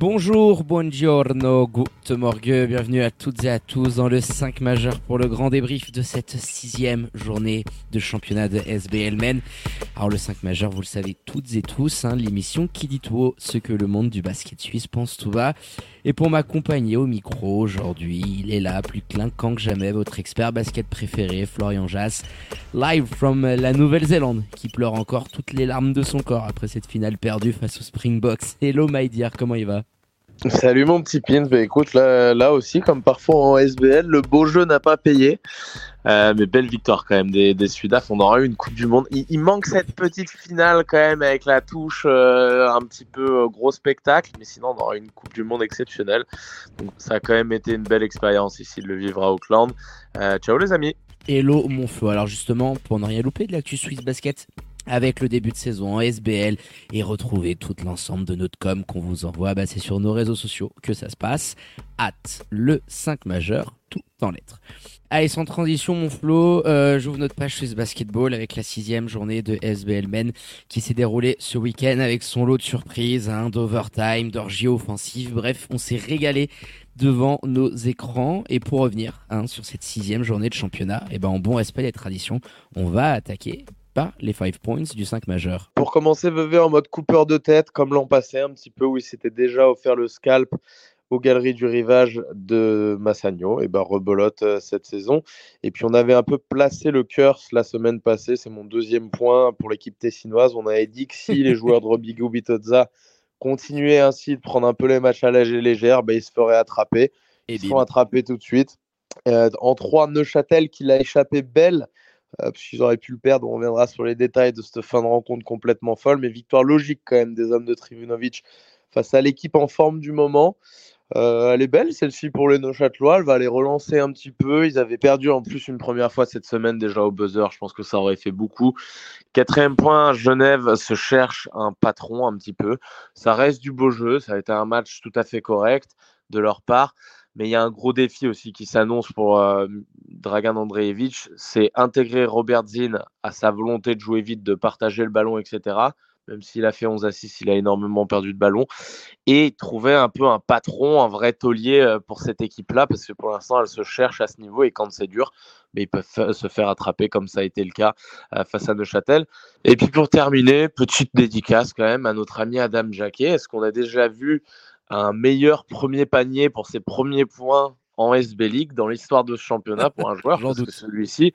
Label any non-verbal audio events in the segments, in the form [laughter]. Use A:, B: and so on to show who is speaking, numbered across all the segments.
A: Bonjour, buongiorno, good morgue, bienvenue à toutes et à tous dans le 5 majeur pour le grand débrief de cette sixième journée de championnat de SBL Men. Alors le 5 majeur, vous le savez toutes et tous, hein, l'émission qui dit tout ce que le monde du basket suisse pense tout bas. Et pour m'accompagner au micro aujourd'hui, il est là, plus clinquant que jamais, votre expert basket préféré, Florian Jass, live from la Nouvelle-Zélande, qui pleure encore toutes les larmes de son corps après cette finale perdue face aux Springboks. Hello my dear, comment il va?
B: Salut mon petit Pins, bah, écoute là, aussi comme parfois en SBL, le beau jeu n'a pas payé, euh, mais belle victoire quand même des, des Sudaf, on aura eu une Coupe du Monde, il, manque cette petite finale quand même avec la touche euh, un petit peu euh, gros spectacle, mais sinon on aura eu une Coupe du Monde exceptionnelle, donc ça a quand même été une belle expérience ici de le vivre à Auckland. Ciao les amis.
A: Hello mon feu, alors justement pour ne rien louper de l'actu Swiss Basket, avec le début de saison en SBL et retrouver tout l'ensemble de notre com qu'on vous envoie. Bah, c'est sur nos réseaux sociaux que ça se passe. Hâte le 5 majeur, tout en lettres. Allez, sans transition, mon Flo, euh, j'ouvre notre page Swiss Basketball avec la sixième journée de SBL Men qui s'est déroulée ce week-end avec son lot de surprises, hein, d'overtime, d'orgie offensive. Bref, on s'est régalé devant nos écrans. Et pour revenir hein, sur cette sixième journée de championnat, et ben en bon respect des traditions, on va attaquer par les 5 points du 5 majeur.
B: Pour commencer, Vevey en mode coupeur de tête, comme l'an passé un petit peu, où il s'était déjà offert le scalp aux galeries du rivage de Massagno, et ben rebolote euh, cette saison. Et puis on avait un peu placé le curse la semaine passée, c'est mon deuxième point pour l'équipe tessinoise. On avait dit que si les [laughs] joueurs de Robigo Bitozza continuaient ainsi de prendre un peu les matchs à la légère, ben ils se feraient attraper. Ils se font attraper tout de suite. Euh, en 3, Neuchâtel qui l'a échappé belle euh, parce qu'ils auraient pu le perdre. On reviendra sur les détails de cette fin de rencontre complètement folle, mais victoire logique quand même des hommes de Trivunovic face à l'équipe en forme du moment. Euh, elle est belle celle-ci pour les Neuchâtelois, elle va les relancer un petit peu. Ils avaient perdu en plus une première fois cette semaine déjà au buzzer, je pense que ça aurait fait beaucoup. Quatrième point, Genève se cherche un patron un petit peu. Ça reste du beau jeu, ça a été un match tout à fait correct de leur part. Mais il y a un gros défi aussi qui s'annonce pour euh, Dragan Andreevich, c'est intégrer Robert Zinn à sa volonté de jouer vite, de partager le ballon, etc. Même s'il a fait 11 à 6, il a énormément perdu de ballon. Et trouver un peu un patron, un vrai taulier pour cette équipe-là, parce que pour l'instant, elle se cherche à ce niveau et quand c'est dur, mais ils peuvent se faire attraper comme ça a été le cas face à Neuchâtel. Et puis pour terminer, petite dédicace quand même à notre ami Adam Jacquet. Est-ce qu'on a déjà vu un meilleur premier panier pour ses premiers points en SB League dans l'histoire de ce championnat pour un [laughs] joueur parce que celui-ci,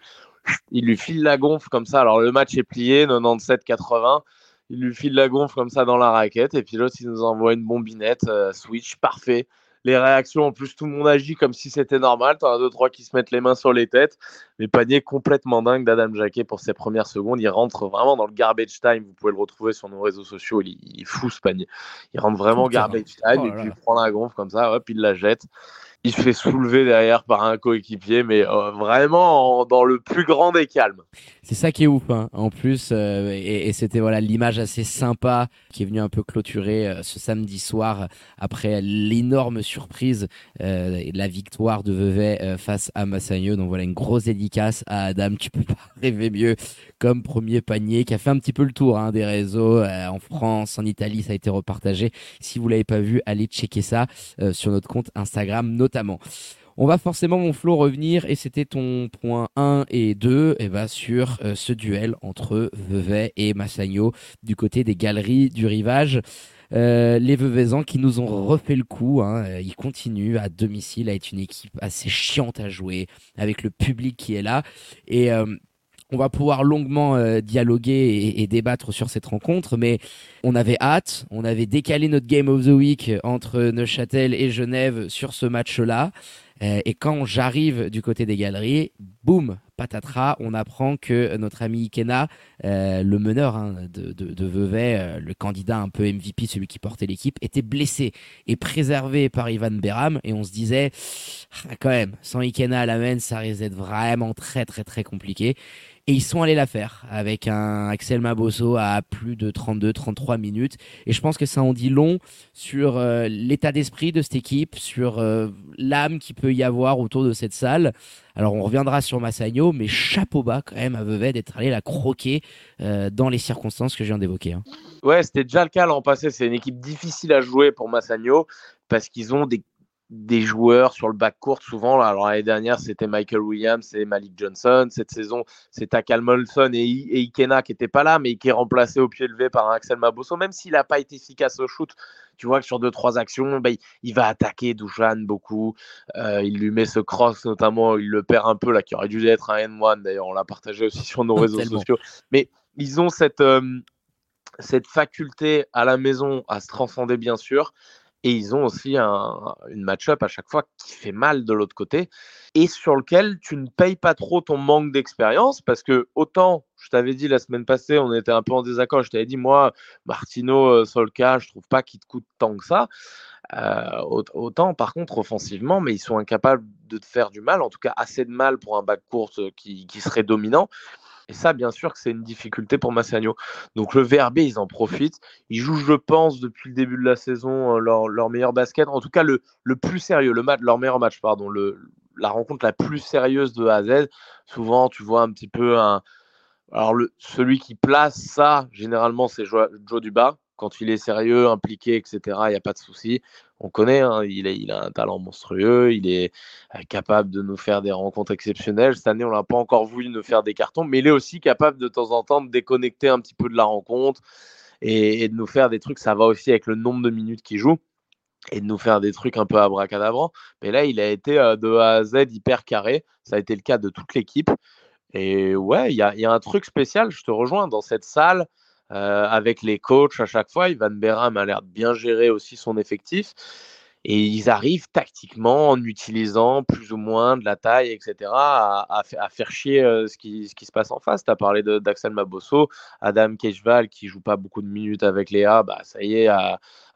B: il lui file la gonfle comme ça. Alors le match est plié, 97-80. Il lui file la gonfle comme ça dans la raquette. Et puis l'autre, il nous envoie une bombinette, euh, switch, parfait. Les réactions, en plus, tout le monde agit comme si c'était normal. T'en as deux, trois qui se mettent les mains sur les têtes. Mais panier complètement dingue d'Adam Jacquet pour ses premières secondes. Il rentre vraiment dans le garbage time. Vous pouvez le retrouver sur nos réseaux sociaux. Il, il est fou ce panier. Il rentre vraiment garbage time oh et puis il prend la gonfle comme ça, hop, il la jette il se fait soulever derrière par un coéquipier, mais euh, vraiment en, dans le plus grand des calmes.
A: C'est ça qui est ouf, hein. en plus, euh, et, et c'était voilà l'image assez sympa qui est venue un peu clôturer euh, ce samedi soir après l'énorme surprise, euh, la victoire de Vevey face à Massagno. Donc voilà une grosse dédicace à Adam. Tu peux pas [laughs] rêver mieux comme premier panier qui a fait un petit peu le tour hein, des réseaux en France, en Italie, ça a été repartagé. Si vous l'avez pas vu, allez checker ça sur notre compte Instagram. On va forcément, mon Flo, revenir, et c'était ton point 1 et 2, et bah, sur euh, ce duel entre Vevey et Massagno du côté des galeries du rivage. Euh, les Veveysans qui nous ont refait le coup, hein, ils continuent à domicile à être une équipe assez chiante à jouer, avec le public qui est là. Et euh, on va pouvoir longuement euh, dialoguer et, débattre sur cette rencontre, mais on avait hâte, on avait décalé notre Game of the Week entre Neuchâtel et Genève sur ce match-là. et quand j'arrive du côté des galeries, boum, patatras, on apprend que notre ami Ikena, le meneur hein, de, de, Vevey, le candidat un peu MVP, celui qui portait l'équipe, était blessé et préservé par Ivan Beram. Et on se disait, ah, quand même, sans Ikena à la main, ça risque d'être vraiment très très très compliqué. Et ils sont allés la faire avec un Axel Maboso à plus de 32-33 minutes. Et je pense que ça en dit long sur euh, l'état d'esprit de cette équipe, sur euh, l'âme qui peut y avoir autour de cette salle. Alors on reviendra sur Massagno, mais chapeau bas quand même à Vevey d'être allé la croquer euh, dans les circonstances que je viens d'évoquer. Hein.
B: Ouais, c'était déjà le cas l'an passé. C'est une équipe difficile à jouer pour Massagno parce qu'ils ont des des joueurs sur le back court souvent. Alors l'année dernière, c'était Michael Williams et Malik Johnson. Cette saison, c'est Takal Molson et, Ikena qui n'étaient pas là, mais qui est remplacé au pied levé par un Axel Maboso. Même s'il n'a pas été efficace au shoot, tu vois que sur deux, trois actions, bah, il, va attaquer Dujan beaucoup. Euh, il lui met ce cross, notamment, il le perd un peu, là, qui aurait dû être un N1. D'ailleurs, on l'a partagé aussi sur nos réseaux sociaux. Mais ils ont cette, euh, cette faculté à la maison à se transcender, bien sûr. Et ils ont aussi un, une match-up à chaque fois qui fait mal de l'autre côté et sur lequel tu ne payes pas trop ton manque d'expérience parce que autant, je t'avais dit la semaine passée, on était un peu en désaccord, je t'avais dit, moi, Martino, euh, Solka, je trouve pas qu'il te coûte tant que ça. Euh, autant, par contre, offensivement, mais ils sont incapables de te faire du mal, en tout cas assez de mal pour un bac course qui, qui serait dominant. Et ça, bien sûr, que c'est une difficulté pour Massagno. Donc le VRB, ils en profitent. Ils jouent, je pense, depuis le début de la saison, euh, leur, leur meilleur basket. En tout cas, le, plus sérieux, le match, leur meilleur match, pardon, le, la rencontre la plus sérieuse de A à Z. Souvent, tu vois un petit peu un. Alors, celui qui place ça, généralement, c'est Joe Duba. Quand il est sérieux, impliqué, etc., il n'y a pas de souci on connaît, hein, il, a un talent monstrueux, il est euh, capable de nous faire des rencontres exceptionnelles. Cette année, on n'a pas encore voulu nous faire des cartons, mais il est aussi capable de temps en temps de déconnecter un petit peu de la rencontre et, de nous faire des trucs. Ça va aussi avec le nombre de minutes qu'il joue et de nous faire des trucs un peu abracadabrants. Mais là, il a été euh, de A à Z hyper carré. Ça a été le cas de toute l'équipe. Et ouais, il y a, un truc spécial, je te rejoins, dans cette salle. Euh, avec les coachs à chaque fois. Ivan Beram a l'air de bien gérer aussi son effectif. Et ils arrivent tactiquement, en utilisant plus ou moins de la taille, etc., à, faire chier euh, ce, qui, se passe en face. Tu as parlé d'Axel Mabosso, Adam Kejval, qui joue pas beaucoup de minutes avec Léa, bah, ça y est,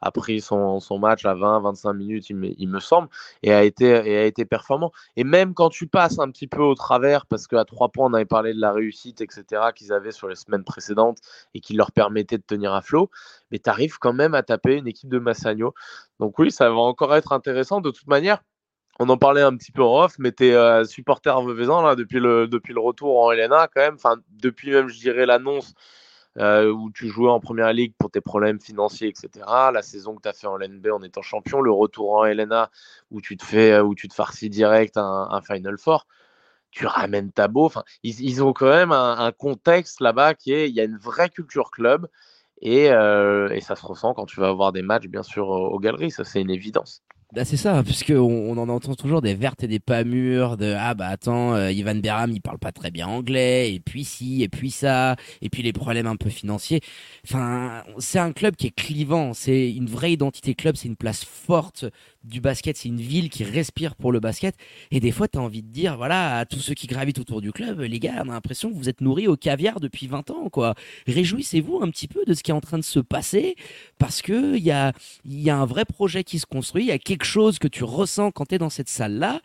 B: a pris son, match à 20-25 minutes, il me, semble, et a, été, performant. Et même quand tu passes un petit peu au travers, parce qu'à trois points, on avait parlé de la réussite, etc., qu'ils avaient sur les semaines précédentes et qui leur permettait de tenir à flot, mais tu arrives quand même à taper une équipe de Massagno. Donc oui, ça va encore être intéressant. De toute manière, on en parlait un petit peu en off, mais tu es euh, supporter veuvezan là depuis le, depuis le retour en Helena quand même. Enfin, depuis même, je dirais, l'annonce euh, où tu jouais en première ligue pour tes problèmes financiers, etc. La saison que tu as fait en LNB en étant champion, le retour en Helena où tu te fais, euh, où tu te farcis direct un, Final Four tu ramènes ta beau. Enfin, ils, ont quand même un, contexte là-bas qui est, il y a une vraie culture club. Euh, et, ça se ressent quand tu vas avoir des matchs, bien sûr, aux galeries, ça c'est une évidence.
A: Bah c'est ça, puisque on, en entend toujours des vertes et des pas mûres, de ah bah attends, euh, Ivan Beram il parle pas très bien anglais, et puis si, et puis ça, et puis les problèmes un peu financiers. Enfin, c'est un club qui est clivant, c'est une vraie identité club, c'est une place forte du basket, c'est une ville qui respire pour le basket. Et des fois, tu as envie de dire, voilà, à tous ceux qui gravitent autour du club, les gars, on a l'impression que vous êtes nourris au caviar depuis 20 ans, quoi. Réjouissez-vous un petit peu de ce qui est en train de se passer, parce que il y a, y a un vrai projet qui se construit, il y a quelque chose que tu ressens quand tu es dans cette salle-là.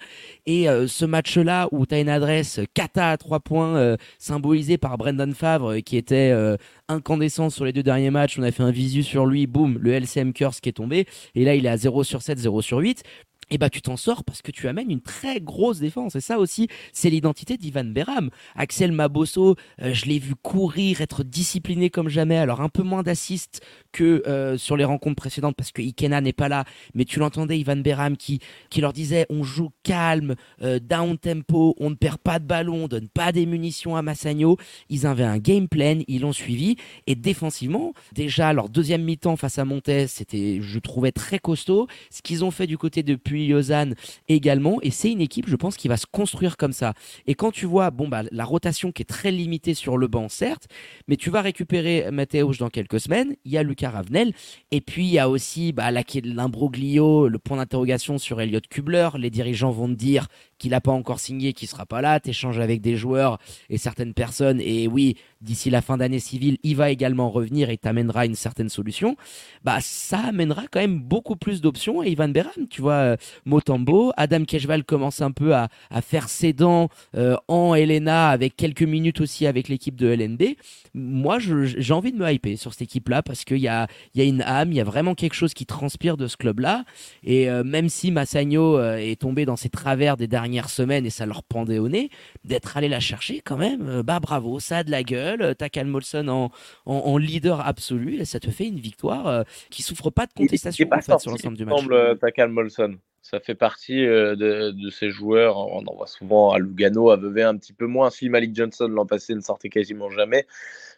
A: Et euh, ce match-là, où tu as une adresse kata à 3 points, euh, symbolisée par Brendan Favre, qui était euh, incandescent sur les deux derniers matchs, on a fait un visu sur lui, boum, le LCM curse qui est tombé, et là il est à 0 sur 7, 0 sur 8 et bah tu t'en sors parce que tu amènes une très grosse défense. Et ça aussi, c'est l'identité d'Ivan Beram. Axel Mabosso, euh, je l'ai vu courir, être discipliné comme jamais. Alors un peu moins d'assist que euh, sur les rencontres précédentes parce que Ikena n'est pas là. Mais tu l'entendais, Ivan Beram, qui, qui leur disait on joue calme, euh, down tempo, on ne perd pas de ballon, on donne pas des munitions à Massagno. Ils avaient un game plan, ils l'ont suivi. Et défensivement, déjà leur deuxième mi-temps face à Montes, c'était, je trouvais très costaud. Ce qu'ils ont fait du côté de depuis Lausanne également. Et c'est une équipe, je pense, qui va se construire comme ça. Et quand tu vois, bon, bah, la rotation qui est très limitée sur le banc, certes, mais tu vas récupérer Mathéos dans quelques semaines. Il y a Lucas Ravenel. Et puis, il y a aussi bah, l'imbroglio, le point d'interrogation sur Elliot Kubler. Les dirigeants vont te dire qu'il n'a pas encore signé, qu'il sera pas là. Tu échanges avec des joueurs et certaines personnes. Et oui, d'ici la fin d'année civile, il va également revenir et t'amènera une certaine solution. Bah, ça amènera quand même beaucoup plus d'options. Et Ivan Beran, tu vois, euh, Motambo, Adam Keshval commence un peu à, faire ses dents euh, en Helena avec quelques minutes aussi avec l'équipe de LNB. Moi, j'ai envie de me hyper sur cette équipe-là parce qu'il y a, y a une âme, il y a vraiment quelque chose qui transpire de ce club-là. Et euh, même si Massagno est tombé dans ses travers des derniers dernières semaines et ça leur pendait au nez, d'être allé la chercher quand même, euh, bah bravo, ça a de la gueule, euh, t'as Cal Molson en, en, leader absolu et ça te fait une victoire euh, qui souffre pas de contestation en fait, sur l'ensemble du match.
B: semble Takal Molson. Ça fait partie de, de, ces joueurs, on en voit souvent à Lugano, à Vevey un petit peu moins. Si Malik Johnson l'an passé ne sortait quasiment jamais,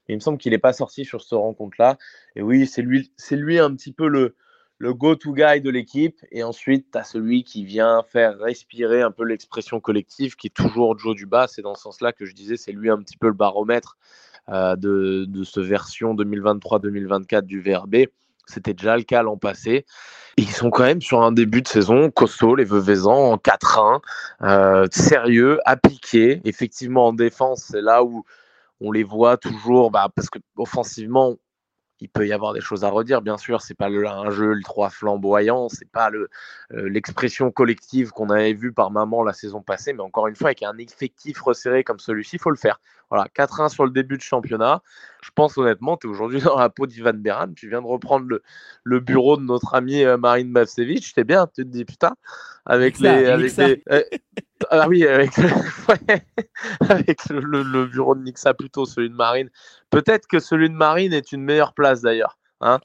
B: mais il me semble qu'il n'est pas sorti sur cette rencontre-là. Et oui, c'est lui, c'est lui un petit peu le, le go-to guy de l'équipe. Et ensuite, tu as celui qui vient faire respirer un peu l'expression collective, qui est toujours Joe Duba. C'est dans ce sens-là que je disais, c'est lui un petit peu le baromètre euh, de, de ce version 2023-2024 du VRB. C'était déjà le cas l'an passé. ils sont quand même sur un début de saison costaud, les Veuvezans, en 4-1, euh, sérieux, appliqué. Effectivement, en défense, c'est là où on les voit toujours, bah, parce que offensivement, il peut y avoir des choses à redire, bien sûr. C'est pas le, un jeu ultra flamboyant, c'est pas le, euh, l'expression collective qu'on avait vue par maman la saison passée, mais encore une fois, avec un effectif resserré comme celui-ci, il faut le faire. Voilà, 4-1 sur le début de championnat. Je pense honnêtement, tu es aujourd'hui dans la peau d'Ivan Beran. Tu viens de reprendre le, le bureau de notre ami euh, Marine Bavsevich. T'es bien, tu te dis putain, avec les. avec les euh, ah oui, avec, [laughs] avec le, le, bureau de Nixa plutôt, celui de Marine. Peut-être que celui de Marine est une meilleure place d'ailleurs. Hein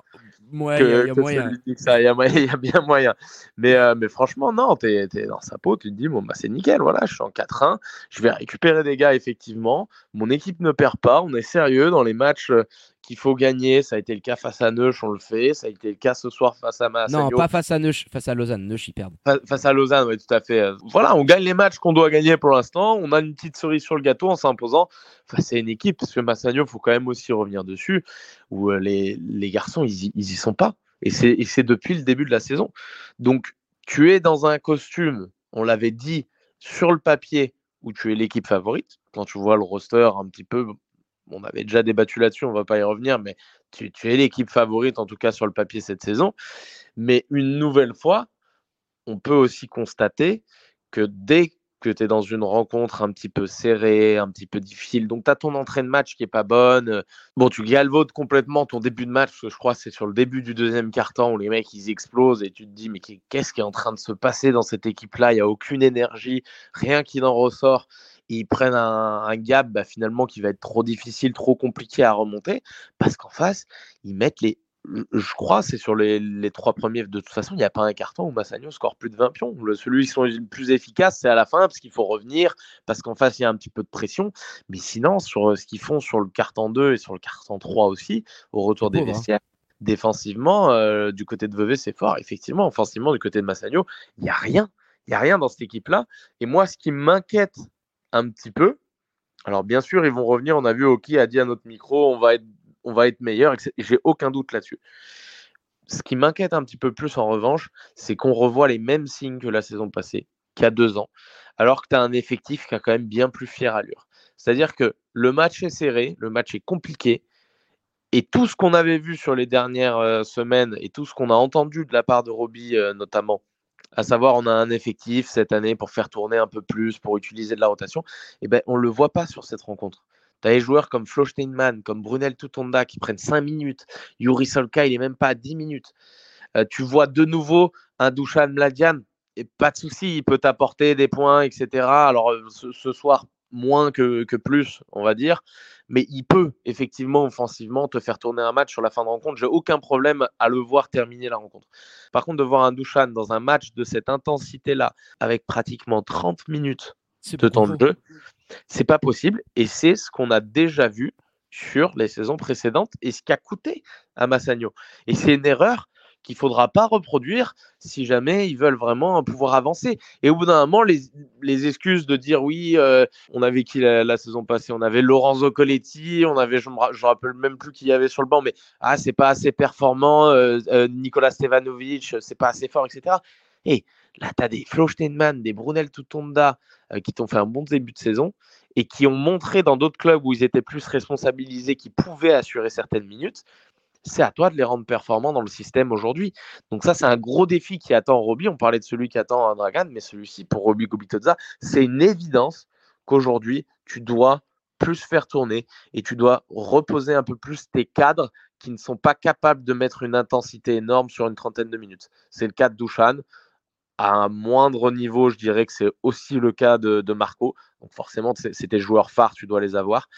A: il y, a moyen.
B: Il [laughs] y, a bien moyen. Mais, euh, mais franchement, non, tu es, dans sa peau, tu te dis, bon, bah, c'est nickel, voilà, je suis en 4-1, je vais récupérer des gars, effectivement. Mon équipe ne perd pas, on est sérieux dans les matchs euh, qu'il faut gagner. Ça a été le cas face à Neuch, on le fait. Ça a été le cas ce soir face à Massagno.
A: Non, pas face à Neuch, face à Lausanne. Neuch, ils perdent.
B: face à Lausanne, oui, tout à fait. Voilà, on gagne les matchs qu'on doit gagner pour l'instant. On a une petite cerise sur le gâteau en s'imposant face à une équipe, parce que Massagno, il faut quand même aussi revenir dessus, où euh, les, les garçons, ils, ils y sont pas. Et c'est depuis le début de la saison. Donc, tu es dans un costume, on l'avait dit, sur le papier, où tu es l'équipe favorite. Quand tu vois le roster un petit peu, on avait déjà débattu là-dessus, on va pas y revenir, mais tu, es l'équipe favorite, en tout cas sur le papier cette saison. Mais une nouvelle fois, on peut aussi constater que dès que tu es dans une rencontre un petit peu serrée, un petit peu difficile, donc tu as ton entrée de match qui est pas bonne, bon, tu galvaudes complètement ton début de match, parce que je crois que c'est sur le début du deuxième quart-temps où les mecs ils explosent et tu te dis, mais qu'est-ce qui est en train de se passer dans cette équipe-là? Il n'y a aucune énergie, rien qui n'en ressort ils prennent un, gap bah, finalement qui va être trop difficile, trop compliqué à remonter, parce qu'en face, ils mettent les. Je crois, c'est sur les, trois premiers. De toute façon, il n'y a pas un carton où Massagno score plus de 20 pions. Le, celui qui sont le plus efficace, c'est à la fin, parce qu'il faut revenir, parce qu'en face, il y a un petit peu de pression. Mais sinon, sur euh, ce qu'ils font sur le carton 2 et sur le carton 3 aussi, au retour des hein. vestiaires, défensivement, euh, du côté de Vevey, c'est fort. Effectivement, offensivement, du côté de Massagno, il n'y a rien. Il n'y a rien dans cette équipe-là. Et moi, ce qui m'inquiète un petit peu. Alors bien sûr, ils vont revenir. On a vu Oki a dit à notre micro, on va être, on va être meilleur. J'ai aucun doute là-dessus. Ce qui m'inquiète un petit peu plus en revanche, c'est qu'on revoit les mêmes signes que la saison passée, qu'il y a deux ans, alors que tu as un effectif qui a quand même bien plus fière allure. C'est-à-dire que le match est serré, le match est compliqué, et tout ce qu'on avait vu sur les dernières euh, semaines et tout ce qu'on a entendu de la part de Roby euh, notamment à savoir on a un effectif cette année pour faire tourner un peu plus, pour utiliser de la rotation, et eh ben, on ne le voit pas sur cette rencontre. Tu as des joueurs comme Flo Steinman, comme Brunel Tutonda qui prennent 5 minutes. Yuri Solka, il n'est même pas à 10 minutes. Euh, tu vois de nouveau un Dushan Mladian, et pas de souci, il peut t'apporter des points, etc. Alors euh, ce, soir, moins que, que, plus, on va dire mais il peut effectivement offensivement te faire tourner un match sur la fin de rencontre. J'ai aucun problème à le voir terminer la rencontre. Par contre, de voir un Dushan dans un match de cette intensité-là, avec pratiquement 30 minutes de temps de jeu, c'est pas possible. Et c'est ce qu'on a déjà vu sur les saisons précédentes et ce qui a coûté à Massagno. Et c'est une erreur qu'il faudra pas reproduire si jamais ils veulent vraiment pouvoir avancer. Et au bout d'un moment, les, excuses de dire oui, euh, on avait qui la, saison passée On avait Lorenzo Coletti, on avait, je me rappelle même plus qui y avait sur le banc, mais ah, c'est pas assez performant, euh, euh, Nicolas Stevanovic, c'est pas assez fort, etc. Et là, tu as des Flo Steinman, des Brunel Tutonda qui t'ont fait un bon début de saison et qui ont montré dans d'autres clubs où ils étaient plus responsabilisés, qui pouvaient assurer certaines minutes, c'est à toi de les rendre performants dans le système aujourd'hui. Donc ça, c'est un gros défi qui attend Roby. On parlait de celui qui attend Dragan, mais celui-ci, pour Roby Gobitoza, c'est une évidence qu'aujourd'hui, tu dois plus faire tourner et tu dois reposer un peu plus tes cadres qui ne sont pas capables de mettre une intensité énorme sur une trentaine de minutes. C'est le cas de Douchan. À un moindre niveau, je dirais que c'est aussi le cas de Marco. Donc forcément, c'est tes joueurs phares, tu dois les avoir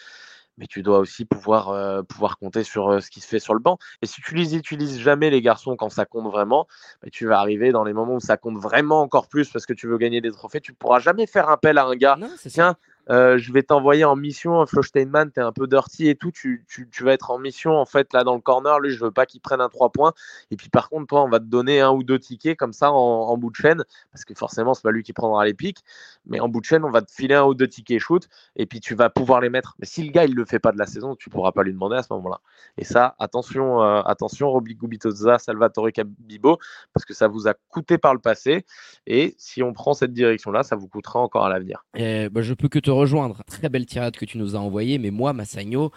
B: mais tu dois aussi pouvoir, euh, pouvoir compter sur euh, ce qui se fait sur le banc. Et si tu les utilises jamais, les garçons, quand ça compte vraiment, bah, tu vas arriver dans les moments où ça compte vraiment encore plus parce que tu veux gagner des trophées. Tu ne pourras jamais faire appel à un gars. Tiens, euh, je vais t'envoyer en mission, Flo Steinman, tu es un peu dirty et tout, tu, tu, tu, vas être en mission en fait là dans le corner, lui je veux pas qu'il prenne un 3 points, et puis par contre toi on va te donner un ou deux tickets comme ça en, bout de chaîne, parce que forcément c'est pas lui qui prendra les pics, mais en bout de chaîne on va te filer un ou deux tickets shoot, et puis tu vas pouvoir les mettre. Mais si le gars il le fait pas de la saison, tu pourras pas lui demander à ce moment-là. Et ça, attention, euh, attention, Roby Gubitoza, Salvatore Cabibo, parce que ça vous a coûté par le passé, et si on prend cette direction-là, ça vous coûtera encore à l'avenir.
A: Bah, je peux que te rejoindre. Très belle tirade que tu nous as envoyée, mais moi, Massagno,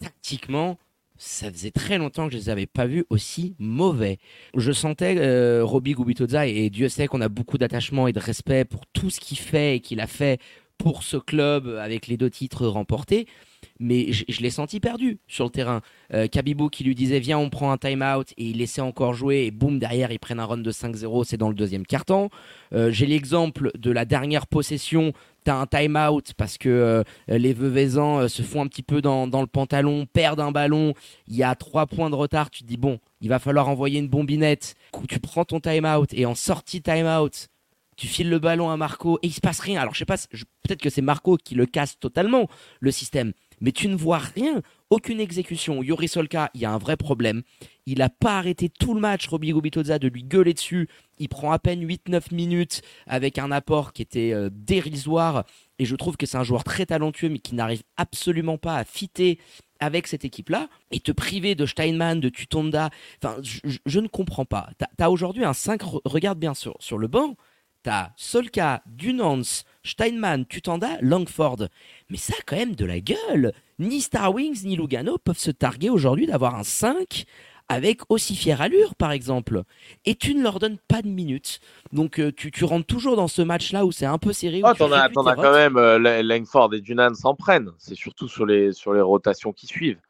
A: tactiquement, ça faisait très longtemps que je les avais pas vus aussi mauvais. Je sentais euh, Roby Gubitoza, et Dieu sait qu'on a beaucoup d'attachement et de respect pour tout ce qu'il fait et qu'il a fait pour ce club avec les deux titres remportés mais je, l'ai senti perdu sur le terrain. Euh, Kabibou qui lui disait viens on prend un time-out et il laissait encore jouer et boum derrière ils prennent un run de 5-0, c'est dans le deuxième carton. Euh, j'ai l'exemple de la dernière possession, tu as un time-out parce que euh, les Veuvezans se font un petit peu dans, le pantalon, perdent un ballon, il y a trois points de retard, tu te dis bon, il va falloir envoyer une bombinette, tu prends ton time-out et en sortie time-out, tu files le ballon à Marco et il se passe rien. Alors je sais pas, peut-être que c'est Marco qui le casse totalement le système, mais tu ne vois rien, aucune exécution. Yuri Solka, il y a un vrai problème. Il n'a pas arrêté tout le match, Roby Gobitoza, de lui gueuler dessus. Il prend à peine 8-9 minutes avec un apport qui était euh, dérisoire. Et je trouve que c'est un joueur très talentueux, mais qui n'arrive absolument pas à fitter avec cette équipe-là. Et te priver de Steinman, de Tutonda, enfin, je, ne comprends pas. Tu as, aujourd'hui un 5, regarde bien sur, sur le banc, tu as Solka, Dunans, Steinman, Tutanda, Langford. Mais ça a quand même de la gueule. Ni Star Wings ni Lugano peuvent se targuer aujourd'hui d'avoir un 5 avec aussi fière allure, par exemple. Et tu ne leur donnes pas de minutes. Donc euh, tu, rentres toujours dans ce match-là où c'est un peu serré.
B: Oh, t'en as, quand même, euh, Langford et Dunan s'en prennent. C'est surtout sur les, sur les rotations qui suivent.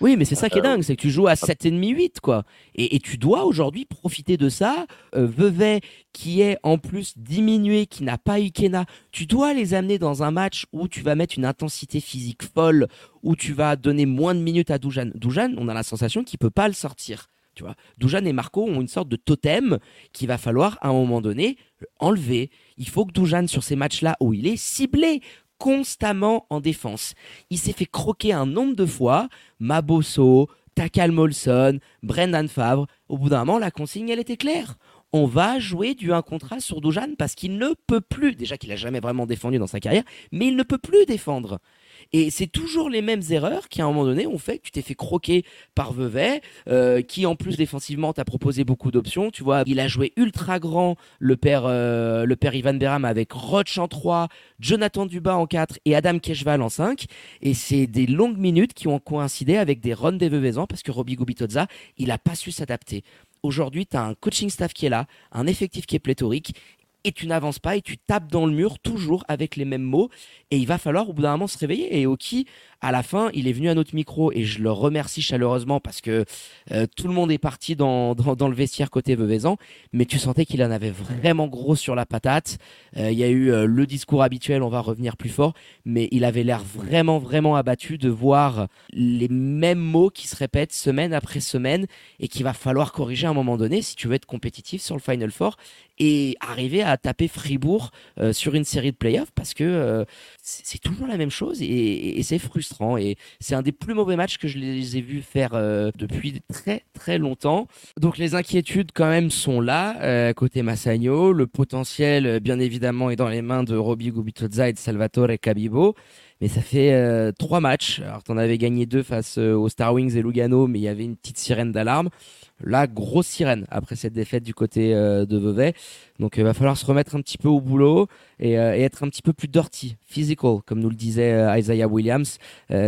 A: Oui, mais c'est ça qui est euh, dingue, c'est que tu joues à 7,5-8, quoi. Et, tu dois aujourd'hui profiter de ça. Euh, Vevey, qui est en plus diminué, qui n'a pas Ikena, tu dois les amener dans un match où tu vas mettre une intensité physique folle, où tu vas donner moins de minutes à Doujan. Doujan, on a la sensation qu'il peut pas le sortir. Tu vois, Doujan et Marco ont une sorte de totem qu'il va falloir à un moment donné enlever. Il faut que Doujan, sur ces matchs-là où il est ciblé, constamment en défense. Il s'est fait croquer un nombre de fois. Mabosso, Takal Molson, Brendan Favre. Au bout d'un moment, la consigne, elle était claire. On va jouer du 1 contrat sur Doujan parce qu'il ne peut plus, déjà qu'il n'a jamais vraiment défendu dans sa carrière, mais il ne peut plus défendre. Et c'est toujours les mêmes erreurs qui, à un moment donné, ont fait que tu t'es fait croquer par Vevey, euh, qui en plus défensivement t'a proposé beaucoup d'options. Tu vois, il a joué ultra grand, le père, euh, le père Ivan Beram avec Roach en 3, Jonathan Dubas en 4 et Adam Keshval en 5. Et c'est des longues minutes qui ont coïncidé avec des runs des Vevezans parce que Robbie Gubitoza, il n'a pas su s'adapter aujourd'hui, tu as un coaching staff qui est là, un effectif qui est pléthorique, et tu n'avances pas et tu tapes dans le mur toujours avec les mêmes mots. Et il va falloir au bout d'un moment se réveiller. Et Oki à la fin il est venu à notre micro et je le remercie chaleureusement parce que euh, tout le monde est parti dans, [laughs] le vestiaire côté Veuvezan mais tu sentais qu'il en avait vraiment gros sur la patate. Euh, il y a eu euh, le discours habituel on va revenir plus fort. Mais il avait l'air vraiment vraiment abattu de voir les mêmes mots qui se répètent semaine après semaine et qu'il va falloir corriger à un moment donné si tu veux être compétitif sur le Final Four et arriver à taper Fribourg sur une série de playoffs parce que c'est toujours la même chose et, c'est frustrant. Et c'est un des plus mauvais matchs que je les ai vus faire depuis très très longtemps. Donc les inquiétudes quand même sont là côté Massagno. Le potentiel, bien évidemment, est dans les mains de Robbie Gubitoza et de Salvatore Cabibo. Mais ça fait euh, trois matchs. Alors, tu en avais gagné deux face euh, aux Star Wings et Lugano, mais il y avait une petite sirène d'alarme. Là, grosse sirène après cette défaite du côté euh, de Vevey. Donc, il va falloir se remettre un petit peu au boulot et, et être un petit peu plus dirty, physical, comme nous le disait Isaiah Williams,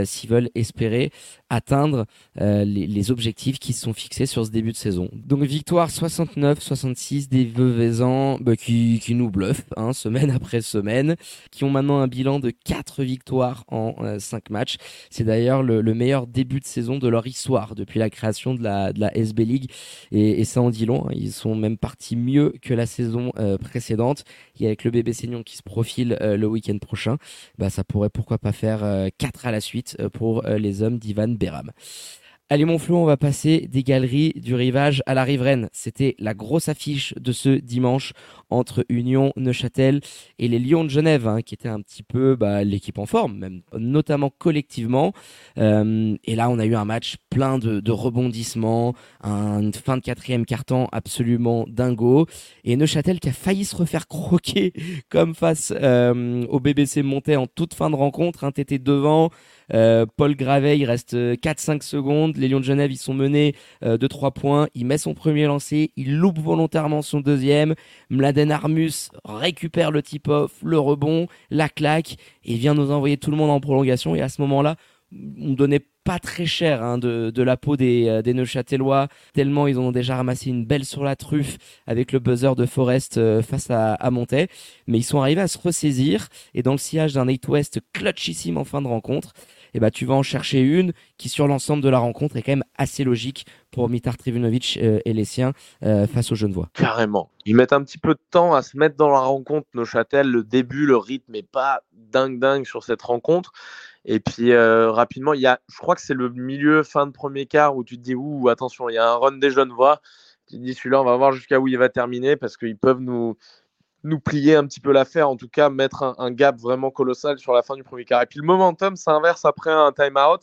A: s'ils veulent espérer atteindre les, objectifs qui se sont fixés sur ce début de saison. Donc, victoire 69-66 des Veveysans bah, qui, nous bluffent, hein, [laughs] semaine après semaine, qui ont maintenant un bilan de 4 victoires en 5 matchs. C'est d'ailleurs le, le, meilleur début de saison de leur histoire depuis la création de la, de la SB League et, ça en dit long. Hein. Ils sont même partis mieux que la saison euh, précédente. Et avec le bébé Seignon qui se profile euh, le week-end prochain, bah, ça pourrait pourquoi pas faire 4 euh, à la suite pour les hommes d'Ivan Beram. Allez mon Flo, on va passer des galeries du rivage à la riveraine. C'était la grosse affiche de ce dimanche entre Union, Neuchâtel et les Lions de Genève, hein, qui était un petit peu bah, l'équipe en forme, même notamment collectivement. Euh, et là, on a eu un match plein de, rebondissements, une fin de quatrième carton absolument dingo, et Neuchâtel qui a failli se refaire croquer [laughs] comme face euh, au BBC Montais en toute fin de rencontre. Hein, T'étais devant. Euh, Paul Gravet, il reste 4-5 secondes. Les Lions de Genève, ils sont menés de 3 points. Il met son premier lancé. Il loupe volontairement son deuxième. Mladen Armus récupère le tip-off, le rebond, la claque et vient nous envoyer tout le monde en prolongation. Et à ce moment-là, on donnait pas très cher hein, de, la peau des, euh, des Neuchâtelois, tellement ils ont déjà ramassé une belle sur la truffe avec le buzzer de Forest euh, face à, à. Mais ils sont arrivés à se ressaisir et dans le sillage d'un 8 West clutchissime en fin de rencontre, et eh bah, tu vas en chercher une qui, sur l'ensemble de la rencontre, est quand même assez logique pour Mitar Trivunovic euh, et les siens euh, face aux Genevois.
B: Carrément. Ils mettent un petit peu de temps à se mettre dans la rencontre, Neuchâtel. Le début, le rythme n'est pas dingue dingue sur cette rencontre. Et puis euh, rapidement, il y a, je crois que c'est le milieu, fin de premier quart où tu te dis, ouh, attention, il y a un run des Genevois. Tu te dis, celui-là, on va voir jusqu'à où il va terminer parce qu'ils peuvent nous, nous plier un petit peu l'affaire, en tout cas mettre un, gap vraiment colossal sur la fin du premier quart. Et puis le momentum s'inverse après un time-out.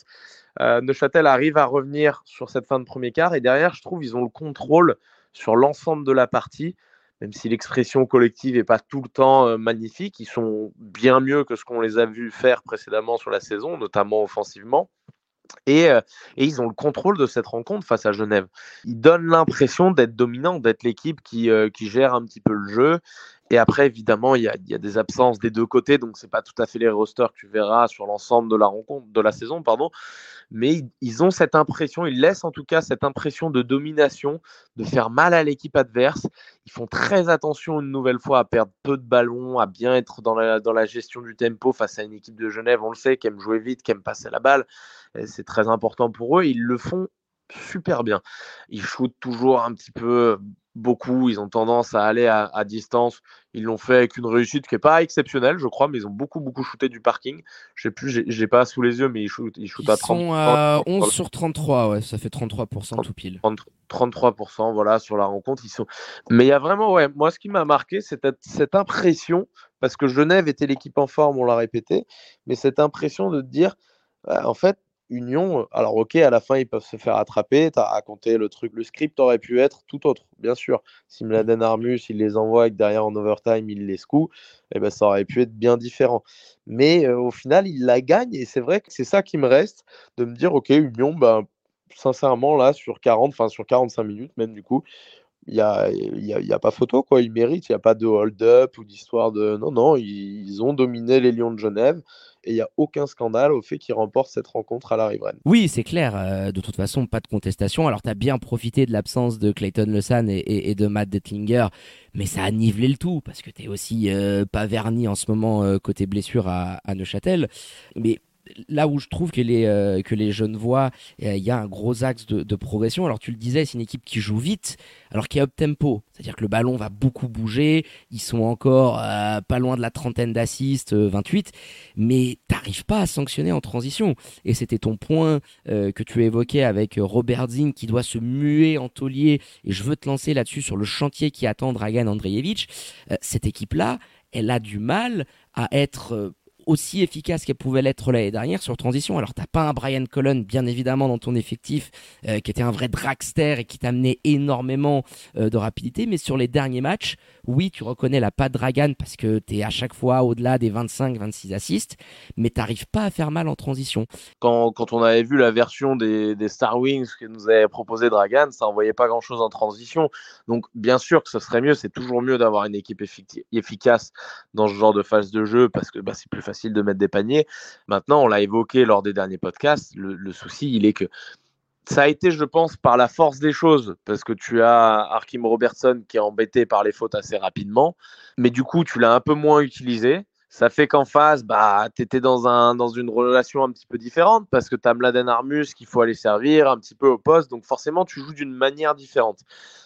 B: Euh, Neuchâtel arrive à revenir sur cette fin de premier quart et derrière, je trouve, ils ont le contrôle sur l'ensemble de la partie, même si l'expression collective n'est pas tout le temps euh, magnifique. Ils sont bien mieux que ce qu'on les a vus faire précédemment sur la saison, notamment offensivement. Et, euh, ils ont le contrôle de cette rencontre face à Genève. Ils donnent l'impression d'être dominants, d'être l'équipe qui, qui, gère un petit peu le jeu et après, évidemment, il y a, des absences des deux côtés, donc c'est pas tout à fait les rosters que tu verras sur l'ensemble de la rencontre, de la saison, pardon. Mais ils, ont cette impression, ils laissent en tout cas cette impression de domination, de faire mal à l'équipe adverse. Ils font très attention une nouvelle fois à perdre peu de ballons, à bien être dans la, dans la gestion du tempo face à une équipe de Genève, on le sait, qui aime jouer vite, qui aime passer la balle. C'est très important pour eux. Ils le font super bien. Ils shootent toujours un petit peu beaucoup. Ils ont tendance à aller à, distance. Ils l'ont fait avec une réussite qui n'est pas exceptionnelle, je crois, mais ils ont beaucoup, beaucoup shooté du parking. Je sais plus, j'ai pas sous les yeux, mais ils shootent, ils shootent
A: à
B: 30.
A: Ils sont à 11 sur 33, ouais, ça fait 33% tout pile.
B: 33%, voilà, sur la rencontre. Ils sont... Mais il y a vraiment, ouais, moi, ce qui m'a marqué, c'est cette impression, parce que Genève était l'équipe en forme, on l'a répété, mais cette impression de dire, bah, en fait, Union, alors ok, à la fin, ils peuvent se faire attraper. Tu as raconté le truc, le script aurait pu être tout autre, bien sûr. Si Mladen Armus, il les envoie et derrière en overtime, il les secoue, eh ben, ça aurait pu être bien différent. Mais au final, il la gagne et c'est vrai que c'est ça qui me reste de me dire, ok, Union, ben, sincèrement, là, sur 40, enfin sur 45 minutes même du coup, il n'y a, y y a, pas photo, quoi. Ils méritent, il n'y a pas de hold-up ou d'histoire de. Non, non, ils, ont dominé les Lions de Genève et il n'y a aucun scandale au fait qu'ils remportent cette rencontre à la riveraine.
A: Oui, c'est clair. Euh, de toute façon, pas de contestation. Alors, tu as bien profité de l'absence de Clayton Lesan et, et, de Matt Detlinger, mais ça a nivelé le tout parce que tu aussi euh, pas verni en ce moment euh, côté blessure à, à Neuchâtel. Mais là où je trouve que les, euh, que les jeunes voient, il y a un gros axe de, progression. Alors tu le disais, c'est une équipe qui joue vite, alors qui est up tempo. C'est-à-dire que le ballon va beaucoup bouger. Ils sont encore euh, pas loin de la trentaine d'assists, 28, euh, mais t'arrives pas à sanctionner en transition. Et c'était ton point que tu évoquais avec Robert Zinn qui doit se muer en taulier. Et je veux te lancer là-dessus sur le chantier qui attend Dragan Andreevich. cette équipe-là, elle a du mal à être aussi efficace qu'elle pouvait l'être l'année dernière sur transition. Alors t'as pas un Brian Cullen bien évidemment dans ton effectif euh, qui était un vrai dragster et qui t'amenait énormément euh, de rapidité, mais sur les derniers matchs, oui tu reconnais la patte Dragan parce que tu es à chaque fois au-delà des 25-26 assists, mais t'arrives pas à faire mal en transition.
B: Quand, on avait vu la version des, Star Wings que nous avait proposé Dragan, ça envoyait pas grand-chose en transition. Donc bien sûr que ce serait mieux, c'est toujours mieux d'avoir une équipe efficace dans ce genre de phase de jeu parce que bah, c'est plus facile de mettre des paniers. Maintenant, on l'a évoqué lors des derniers podcasts, le, souci, il est que ça a été, je pense, par la force des choses, parce que tu as Arkim Robertson qui est embêté par les fautes assez rapidement, mais du coup, tu l'as un peu moins utilisé. Ça fait qu'en face, bah, tu étais dans, un, dans une relation un petit peu différente, parce que tu as Mladen Armus qu'il faut aller servir un petit peu au poste, donc forcément, tu joues d'une manière différente.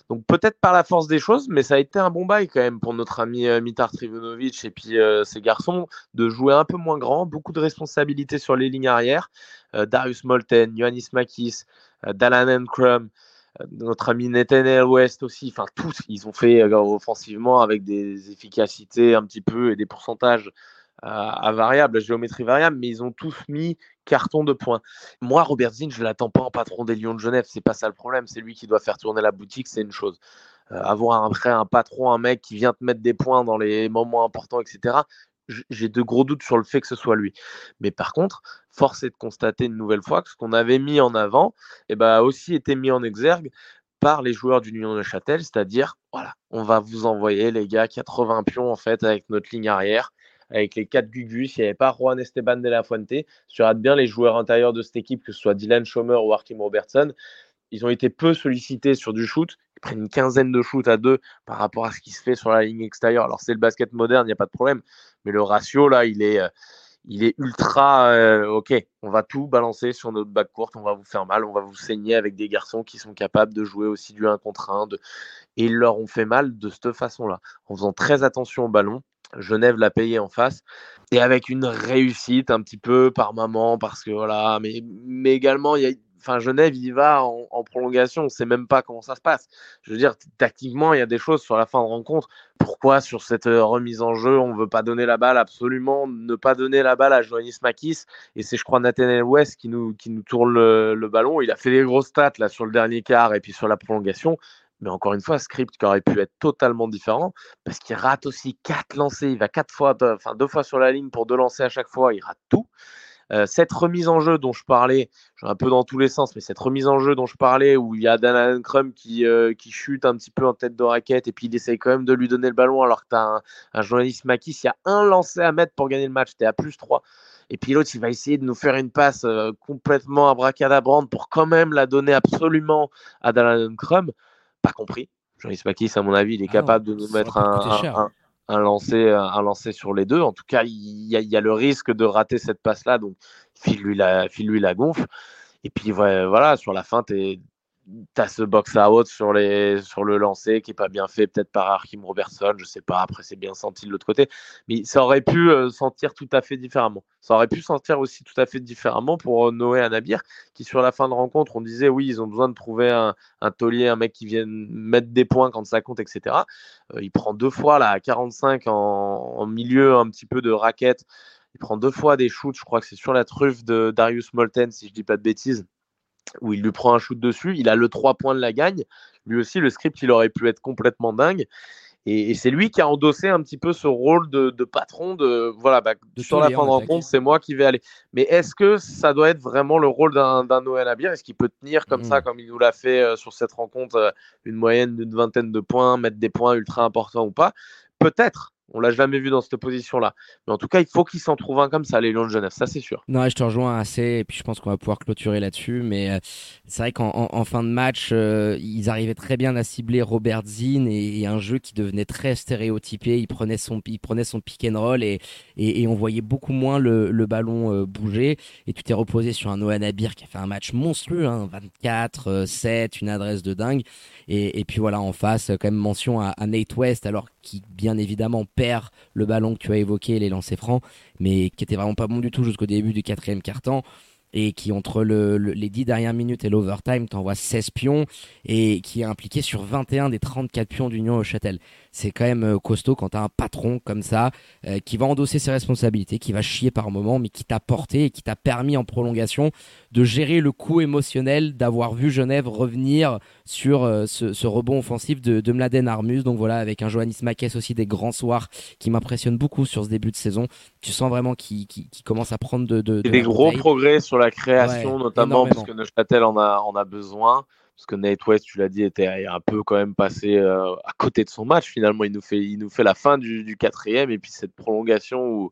B: Donc peut-être par la force des choses, mais ça a été un bon bail quand même pour notre ami euh, Mitar Trivunovic et puis euh, ses garçons de jouer un peu moins grand, beaucoup de responsabilités sur les lignes arrière. Euh, Darius Molten, Ioannis Makis, Dalanen Crum, notre ami Nathaniel West aussi, enfin tous, ils ont fait offensivement avec des efficacités un petit peu et des pourcentages à, variable, à géométrie variable, mais ils ont tous mis carton de points. Moi, Robert Zinn, je ne l'attends pas en patron des Lions de Genève, c'est pas ça le problème, c'est lui qui doit faire tourner la boutique, c'est une chose. Euh, avoir après un patron, un mec qui vient te mettre des points dans les moments importants, etc., j'ai de gros doutes sur le fait que ce soit lui. Mais par contre, force est de constater une nouvelle fois que ce qu'on avait mis en avant eh ben, a aussi été mis en exergue par les joueurs du Lyon de Châtel, c'est-à-dire, voilà, on va vous envoyer les gars 80 pions en fait avec notre ligne arrière avec les quatre Gugus. Il n'y avait pas Juan Esteban de la Fuente. Regarde bien les joueurs intérieurs de cette équipe, que ce soit Dylan Schomer ou Arkim Robertson. Ils ont été peu sollicités sur du shoot. Prennent une quinzaine de shoots à deux par rapport à ce qui se fait sur la ligne extérieure. Alors, c'est le basket moderne, il n'y a pas de problème. Mais le ratio, là, il est, euh, il est ultra euh, OK. On va tout balancer sur notre bac courte. On va vous faire mal. On va vous saigner avec des garçons qui sont capables de jouer aussi du 1 contre 1. Et ils leur ont fait mal de cette façon-là, en faisant très attention au ballon. Genève l'a payé en face et avec une réussite un petit peu par moment parce que voilà, mais, mais également il y a, enfin Genève il va en, prolongation, on ne sait même pas comment ça se passe. Je veux dire tactiquement il y a des choses sur la fin de rencontre. Pourquoi sur cette euh, remise en jeu on veut pas donner la balle? Absolument, ne pas donner la balle à Joannis Makis et c'est je crois Nathaniel West qui nous qui nous tourne le, le, ballon. Il a fait des grosses stats là sur le dernier quart et puis sur la prolongation. Mais encore une fois, script qui aurait pu être totalement différent parce qu'il rate aussi quatre lancers. Il va quatre fois, enfin deux fois sur la ligne pour deux lancers à chaque fois. Il rate tout. Euh, cette remise en jeu dont je parlais, un peu dans tous les sens, mais cette remise en jeu dont je parlais, où il y a Dan Crum qui, euh, qui chute un petit peu en tête de raquette et puis il essaye quand même de lui donner le ballon alors que tu as un, un, journaliste Makis, il y a un lancer à mettre pour gagner le match, tu es à plus 3. Et puis l'autre, il va essayer de nous faire une passe euh, complètement abracadabrante pour quand même la donner absolument à Dan Crum pas compris. Jean-Yves Makis, à mon avis, il est ah capable de nous mettre un, un, lancer, un lancer sur les deux. En tout cas, il y, a, le risque de rater cette passe-là, donc file-lui la, file -lui la gonfle. Et puis voilà, sur la fin, tu tu as ce box out sur, sur le lancer qui est pas bien fait, peut-être par Arkim Robertson, je sais pas, après c'est bien senti de l'autre côté, mais ça aurait pu euh, sentir tout à fait différemment. Ça aurait pu sentir aussi tout à fait différemment pour euh, Noé Anabir, qui sur la fin de rencontre, on disait oui, ils ont besoin de trouver un, un taulier, un mec qui vienne mettre des points quand ça compte, etc. Euh, il prend deux fois là, à 45 en, en milieu un petit peu de raquette. Il prend deux fois des shoots, je crois que c'est sur la truffe de Darius Molten, si je dis pas de bêtises où il lui prend un shoot dessus, il a le 3 points de la gagne. Lui aussi, le script, il aurait pu être complètement dingue. Et, c'est lui qui a endossé un petit peu ce rôle de, patron de voilà, bah, sur la fin de rencontre, c'est moi qui vais aller. Mais est-ce que ça doit être vraiment le rôle d'un Noël Abir Est-ce qu'il peut tenir comme ça, hmm. comme il nous l'a fait euh, sur cette rencontre, euh, une moyenne d'une vingtaine de points, mettre des points ultra importants ou pas? Peut-être, On l'a jamais vu dans cette position-là. Mais en tout cas, il faut qu'il s'en trouve un comme ça, les Lions de Genève, ça c'est sûr.
A: Non, je te rejoins assez, et puis je pense qu'on va pouvoir clôturer là-dessus. Mais euh, c'est vrai qu'en fin de match, euh, ils arrivaient très bien à cibler Robert Zinn et, un jeu qui devenait très stéréotypé. Il prenait son, il prenait son pick and roll et, et, on voyait beaucoup moins le, ballon euh, bouger. Et tu t'es reposé sur un Noah Nabir qui a fait un match monstrueux, hein, 24, 7, une adresse de dingue. Et, et, puis voilà, en face, quand même mention à, à Nate West, alors qui bien évidemment perd le ballon que tu as évoqué, les lancers francs, mais qui était vraiment pas bon du tout jusqu'au début du quatrième quart-temps et qui entre les dix dernières minutes et l'overtime t'envoie 16 pions et qui est impliqué sur 21 des 34 pions d'Union au Châtel. C'est quand même euh, costaud quand tu as un patron comme ça euh, qui va endosser ses responsabilités, qui va chier par moment, mais qui t'a porté et qui t'a permis en prolongation de gérer le coup émotionnel d'avoir vu Genève revenir sur euh, ce, rebond offensif de, de, Mladen Armus. Donc voilà, avec un Johannes Makes aussi des grands soirs qui m'impressionne beaucoup sur ce début de saison. Tu sens vraiment qu'il commence à prendre de. de,
B: des gros progrès sur la création, notamment parce que Neuchâtel en a, en a besoin parce que Nate West, tu l'as dit, était un peu quand même passé euh, à côté de son match. Finalement, il nous fait, il nous fait la fin du, quatrième et puis cette prolongation où,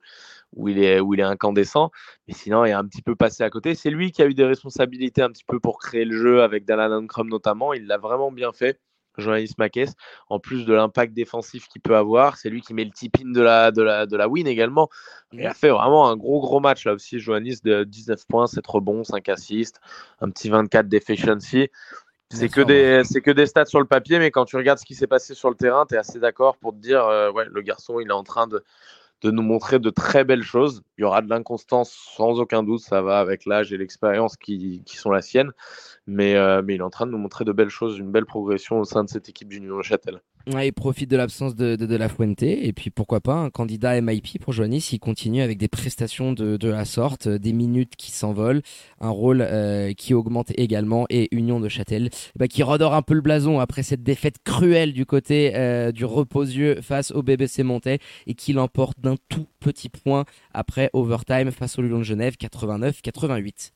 B: où, il est, où il est incandescent. Mais sinon, il est un petit peu passé à côté. C'est lui qui a eu des responsabilités un petit peu pour créer le jeu avec Dalan Ankrum notamment. Il l'a vraiment bien fait. Johannes Makes, en plus de l'impact défensif qu'il peut avoir, c'est lui qui met le tip-in de la, de, la, de la win également. Il a fait vraiment un gros gros match là aussi, Johannes, de 19 points, c'est trop bon, 5 assists, un petit 24 d'efficiency. C'est que, des, c'est que des stats sur le papier, mais quand tu regardes ce qui s'est passé sur le terrain, tu es assez d'accord pour te dire euh, ouais, le garçon, il est en train de, de nous montrer de très belles choses. Il y aura de l'inconstance sans aucun doute, ça va avec l'âge et l'expérience qui, sont la sienne. Mais, euh, mais il est en train de nous montrer de belles choses, une belle progression au sein de cette équipe du Châtel.
A: Ouais, il profite de l'absence de, de, de, La Fuente et puis pourquoi pas un candidat MIP pour Joannis s'il continue avec des prestations de, de la sorte, des minutes qui s'envolent, un rôle euh, qui augmente également et Union de Châtel bah, qui redore un peu le blason après cette défaite cruelle du côté euh, du reposieux face au BBC Montais et qui l'emporte d'un tout petit point après overtime face au Lyon de Genève 89-88.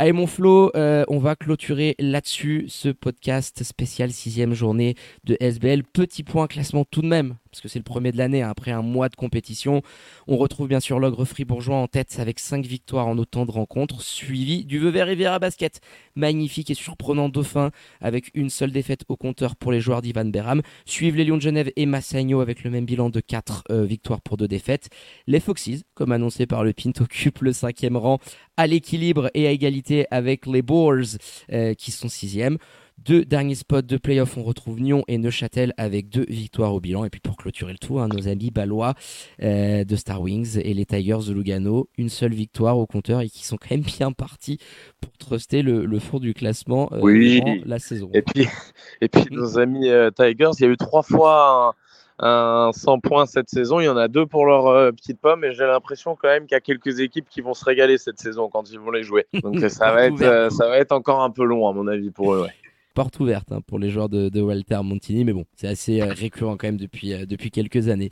A: Allez mon Flo, euh, on va clôturer là-dessus ce podcast spécial sixième journée de SBL. Petit point classement tout de même, parce que c'est le premier de l'année, hein, après un mois de compétition. On retrouve bien sûr l'ogre fribourgeois en tête avec 5 victoires en autant de rencontres, suivi du Vevey Riviera Basket. Magnifique et surprenant dauphin avec une seule défaite au compteur pour les joueurs d'Ivan Beram. Suivent les Lions de Genève et Massagno avec le même bilan de 4 euh, victoires pour 2 défaites. Les Foxes, comme annoncé par le Pint, [laughs] occupent le cinquième rang à l'équilibre et à égalité avec les Boars euh, qui sont sixièmes. Deux derniers spots de playoff, on retrouve Nyon et Neuchâtel avec deux victoires au bilan. Et puis pour clôturer le tout, hein, nos amis balois euh, de Star Wings et les Tigers de Lugano, une seule victoire au compteur et qui sont quand même bien partis pour truster le, le fond du classement euh,
B: oui.
A: la saison.
B: Et puis, [laughs] et puis nos amis euh, Tigers, il y a eu trois fois un, 100 points cette saison. Il y en a deux pour leur euh, petite pomme et j'ai l'impression quand même qu'il y a quelques équipes qui vont se régaler cette saison quand ils vont les jouer. Donc [laughs] ça va être, ça va être encore un peu long à mon avis pour eux. Ouais
A: porte ouverte hein, pour les joueurs de, Walter Montini, mais bon, c'est assez euh, récurrent quand même depuis, euh, depuis quelques années.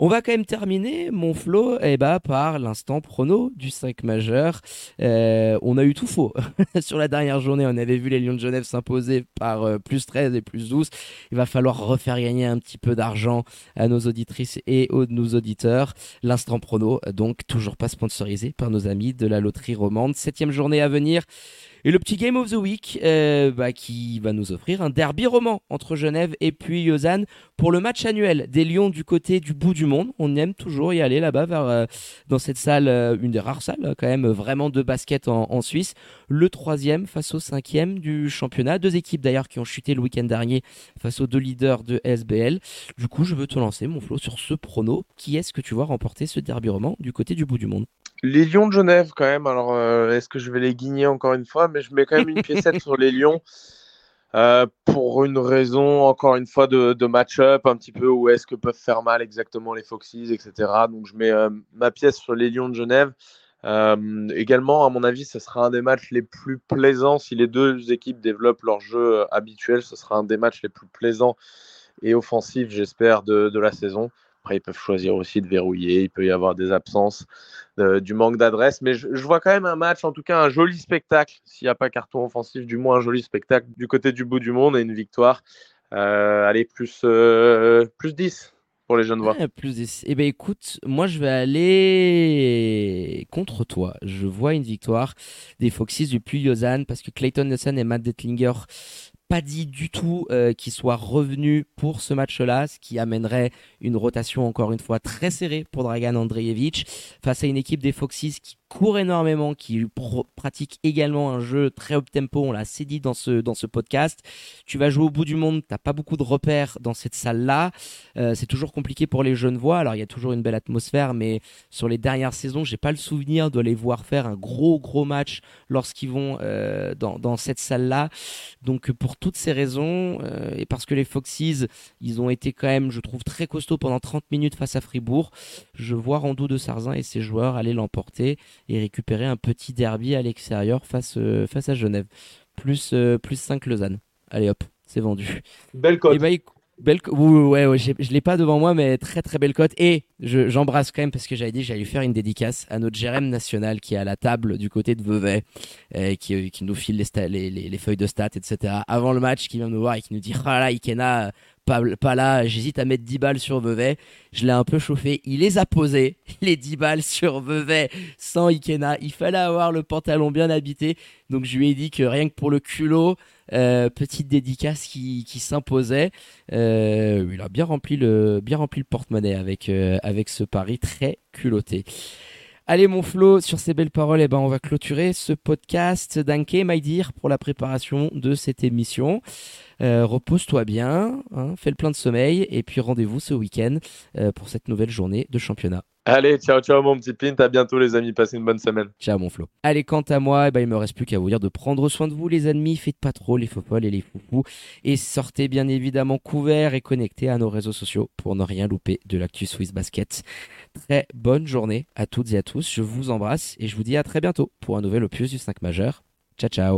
A: On va quand même terminer, mon flow, eh ben, par l'instant prono du 5 majeur. Euh, on a eu tout faux. [laughs] Sur la dernière journée, on avait vu les Lions de Genève s'imposer par plus 13 et plus 12. Il va falloir refaire gagner un petit peu d'argent à nos auditrices et aux nos auditeurs. L'instant prono, donc toujours pas sponsorisé par nos amis de la loterie romande. Septième journée à venir. Et le petit Game of the Week euh, bah, qui va nous offrir un derby roman entre Genève et puis Lausanne pour le match annuel des Lions du côté du bout du monde. On aime toujours y aller là-bas vers euh, dans cette salle, euh, une des rares salles quand même vraiment de basket en, Suisse. Le troisième face au cinquième du championnat. Deux équipes d'ailleurs qui ont chuté le week-end dernier face aux deux leaders de SBL. Du coup, je veux te lancer mon flot sur ce prono. Qui est-ce que tu vois remporter ce derby roman du côté du bout du monde?
B: Les Lions de Genève, quand même. Alors, euh, est-ce que je vais les guigner encore une fois? Mais je mets quand même une piécette sur les Lions. Euh, pour une raison, encore une fois, de, match-up, un petit peu où est-ce que peuvent faire mal exactement les Foxes, etc. Donc, je mets euh, ma pièce sur les Lions de Genève. également, à mon avis, ce sera un des matchs les plus plaisants. Si les deux équipes développent leur jeu habituel, ce sera un des matchs les plus plaisants et offensifs, j'espère, de la saison. Après, ils peuvent choisir aussi de verrouiller. Il peut y avoir des absences, euh, du manque d'adresse. Mais je, vois quand même un match, en tout cas un joli spectacle. S'il n'y a pas carton offensif, du moins un joli spectacle du côté du bout du monde et une victoire. Euh, allez, plus, euh, plus 10. pour les jeunes voix.
A: plus Eh ben écoute, moi je vais aller contre toi. Je vois une victoire des Foxes du Puy Lausanne parce que Clayton Nelson et Matt Detlinger pas dit du tout euh, qu'il soit revenu pour ce match-là, ce qui amènerait une rotation encore une fois très serrée pour Dragan Andreevich. Face à une équipe des Foxes qui court énormément, qui pratique également un jeu très up tempo, on l'a assez dit dans ce, dans ce podcast. Tu vas jouer au bout du monde, t'as pas beaucoup de repères dans cette salle-là. Euh, c'est toujours compliqué pour les jeunes voix. Alors il y a toujours une belle atmosphère, mais sur les dernières saisons, j'ai pas le souvenir de les voir faire un gros gros match lorsqu'ils vont euh, dans, dans cette salle-là. Donc pour toutes ces raisons, euh, et parce que les Foxes, ils ont été quand même, je trouve, très costauds pendant 30 minutes face à Fribourg, je vois Rando de Sarzin et ses joueurs aller l'emporter et récupérer un petit derby à l'extérieur face, euh, face à Genève. Plus, euh, plus 5 Lausanne. Allez hop, c'est vendu.
B: Belle cote.
A: Eh ben, belle ouais, ouais, je l'ai pas devant moi, mais très très belle cote. Et j'embrasse quand même parce que j'avais dit j'allais lui faire une dédicace à notre Jérém national qui est à la table du côté de Vevey, euh, qui, qui, nous file les, les, les, feuilles de stats, etc. Avant le match, qui vient nous voir et qui nous dit ah là Ikena, pas, là, j'hésite à mettre 10 balles sur Vevey. Je l'ai un peu chauffé. Il les a posées, [laughs] les 10 balles sur Vevey sans Ikena. Il fallait avoir le pantalon bien habité. Donc je lui ai dit que rien que pour le culot, euh, petite dédicace qui, s'imposait. Euh, il a bien rempli le, bien rempli le porte-monnaie avec, euh, avec ce pari très culotté. Allez mon Flo, sur ces belles paroles, eh ben, on va clôturer ce podcast d'Anke Maïdir pour la préparation de cette émission. Euh, repose-toi bien, hein, fais le plein de sommeil et puis rendez-vous ce week-end euh, pour cette nouvelle journée de championnat.
B: Allez, ciao, ciao mon petit Pint, à bientôt les amis, passez une bonne semaine.
A: Ciao mon Flo. Allez, quant à moi, eh ben, il me reste plus qu'à vous dire de prendre soin de vous les amis, faites pas trop les faux et les foufous et sortez bien évidemment couverts et connectés à nos réseaux sociaux pour ne rien louper de l'actu Swiss Basket. Très bonne journée à toutes et à tous, je vous embrasse et je vous dis à très bientôt pour un nouvel opus du 5 majeur. Ciao ciao